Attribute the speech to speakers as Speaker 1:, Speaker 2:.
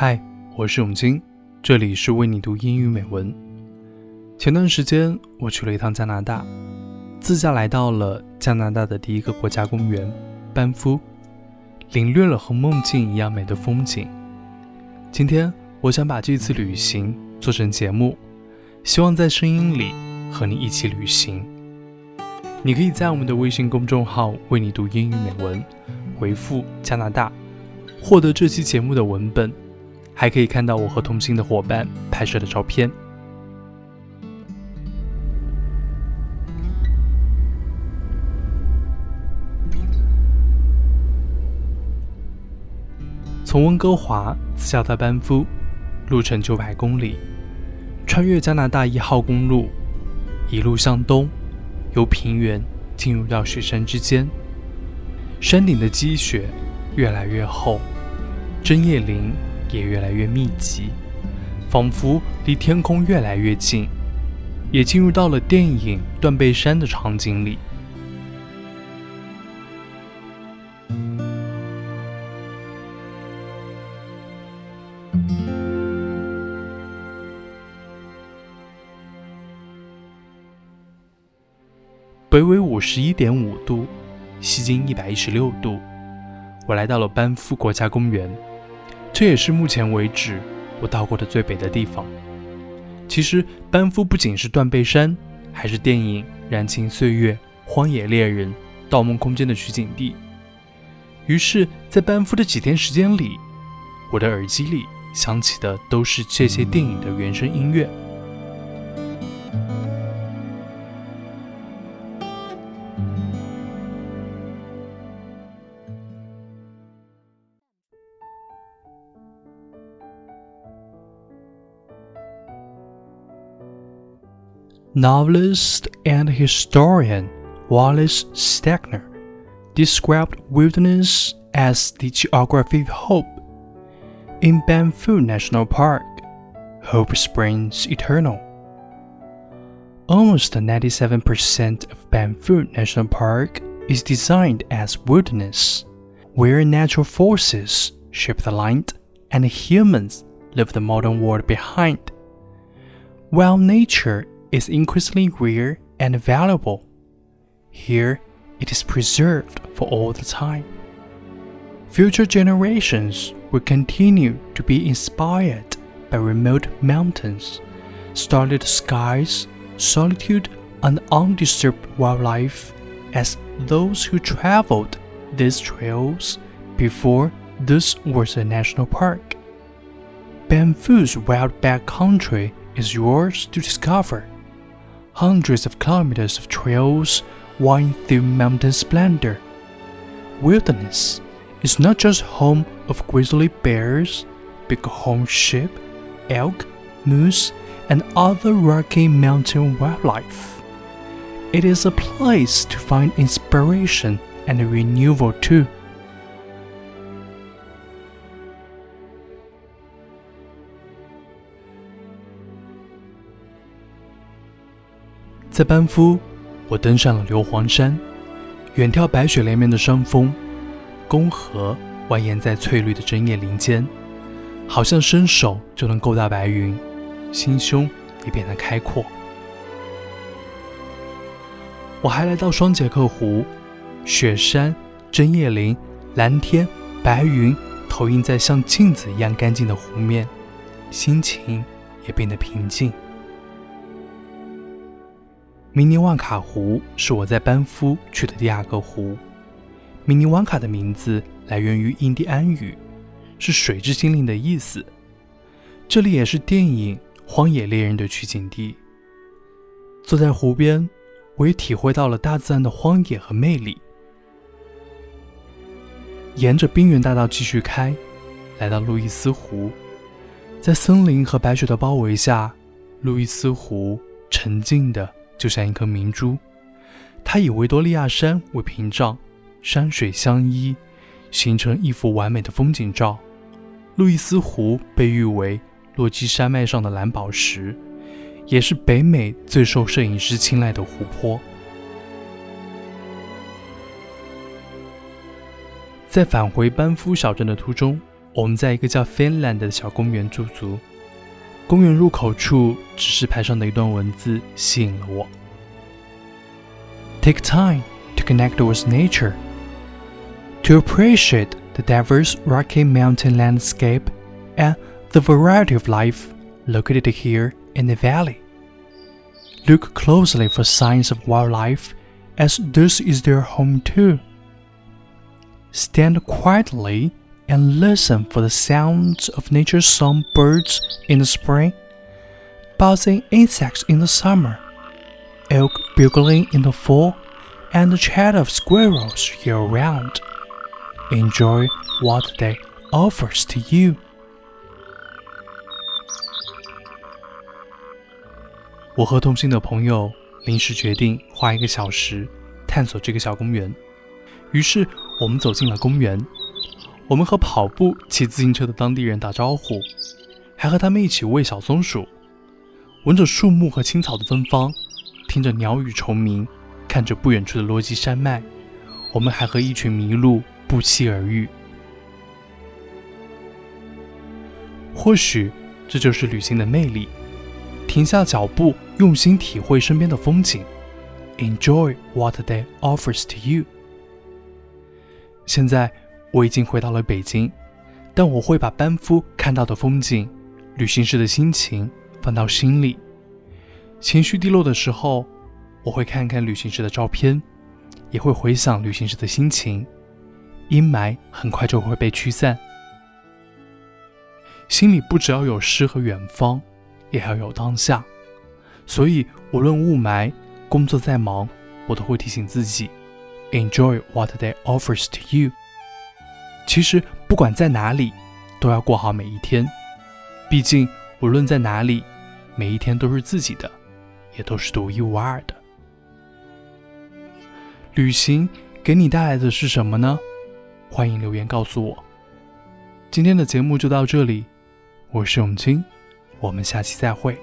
Speaker 1: 嗨，我是永金，这里是为你读英语美文。前段时间我去了一趟加拿大，自驾来到了加拿大的第一个国家公园——班夫，领略了和梦境一样美的风景。今天我想把这次旅行做成节目，希望在声音里和你一起旅行。你可以在我们的微信公众号“为你读英语美文”回复“加拿大”，获得这期节目的文本。还可以看到我和同行的伙伴拍摄的照片。从温哥华自驾到班夫，路程九百公里，穿越加拿大一号公路，一路向东，由平原进入到雪山之间，山顶的积雪越来越厚，针叶林。也越来越密集，仿佛离天空越来越近，也进入到了电影《断背山》的场景里。北纬五十一点五度，西经一百一十六度，我来到了班夫国家公园。这也是目前为止我到过的最北的地方。其实，班夫不仅是断背山，还是电影《燃情岁月》《荒野猎人》《盗梦空间》的取景地。于是，在班夫的几天时间里，我的耳机里响起的都是这些电影的原声音乐。Novelist and historian Wallace Stegner described wilderness as the geography of hope. In Banff National Park, hope springs eternal. Almost 97% of Banff National Park is designed as wilderness, where natural forces shape the land and humans leave the modern world behind. While nature is increasingly rare and valuable. Here, it is preserved for all the time. Future generations will continue to be inspired by remote mountains, starlit skies, solitude, and undisturbed wildlife as those who traveled these trails before this was a national park. Banff's wild back country is yours to discover hundreds of kilometers of trails wind through mountain splendor. Wilderness is not just home of grizzly bears, bighorn sheep, elk, moose, and other rocky mountain wildlife. It is a place to find inspiration and renewal too. 在班夫，我登上了硫磺山，远眺白雪连绵的山峰，宫河蜿蜒在翠绿的针叶林间，好像伸手就能够到白云，心胸也变得开阔。我还来到双杰克湖，雪山、针叶林、蓝天、白云投映在像镜子一样干净的湖面，心情也变得平静。明尼万卡湖是我在班夫去的第二个湖。明尼万卡的名字来源于印第安语，是“水之精灵”的意思。这里也是电影《荒野猎人》的取景地。坐在湖边，我也体会到了大自然的荒野和魅力。沿着冰原大道继续开，来到路易斯湖，在森林和白雪的包围下，路易斯湖沉静的。就像一颗明珠，它以维多利亚山为屏障，山水相依，形成一幅完美的风景照。路易斯湖被誉为落基山脉上的蓝宝石，也是北美最受摄影师青睐的湖泊。在返回班夫小镇的途中，我们在一个叫 Finland 的小公园驻足。公园入口处指示牌上的一段文字吸引了我：Take time to connect with nature, to appreciate the diverse rocky mountain landscape and the variety of life located here in the valley. Look closely for signs of wildlife, as this is their home too. Stand quietly and listen for the sounds of nature's song birds in the spring, buzzing insects in the summer, elk bugling in the fall, and the chatter of squirrels year round. Enjoy what day offers to you. 我和同行的朋友临时决定花一个小时探索这个小公园，于是我们走进了公园。 我们和跑步、骑自行车的当地人打招呼，还和他们一起喂小松鼠，闻着树木和青草的芬芳，听着鸟语虫鸣，看着不远处的落基山脉。我们还和一群麋鹿不期而遇。或许这就是旅行的魅力：停下脚步，用心体会身边的风景，Enjoy what day offers to you。现在。我已经回到了北京，但我会把班夫看到的风景、旅行时的心情放到心里。情绪低落的时候，我会看看旅行时的照片，也会回想旅行时的心情。阴霾很快就会被驱散。心里不只要有诗和远方，也要有当下。所以，无论雾霾，工作再忙，我都会提醒自己：Enjoy what day offers to you。其实，不管在哪里，都要过好每一天。毕竟，无论在哪里，每一天都是自己的，也都是独一无二的。旅行给你带来的是什么呢？欢迎留言告诉我。今天的节目就到这里，我是永清，我们下期再会。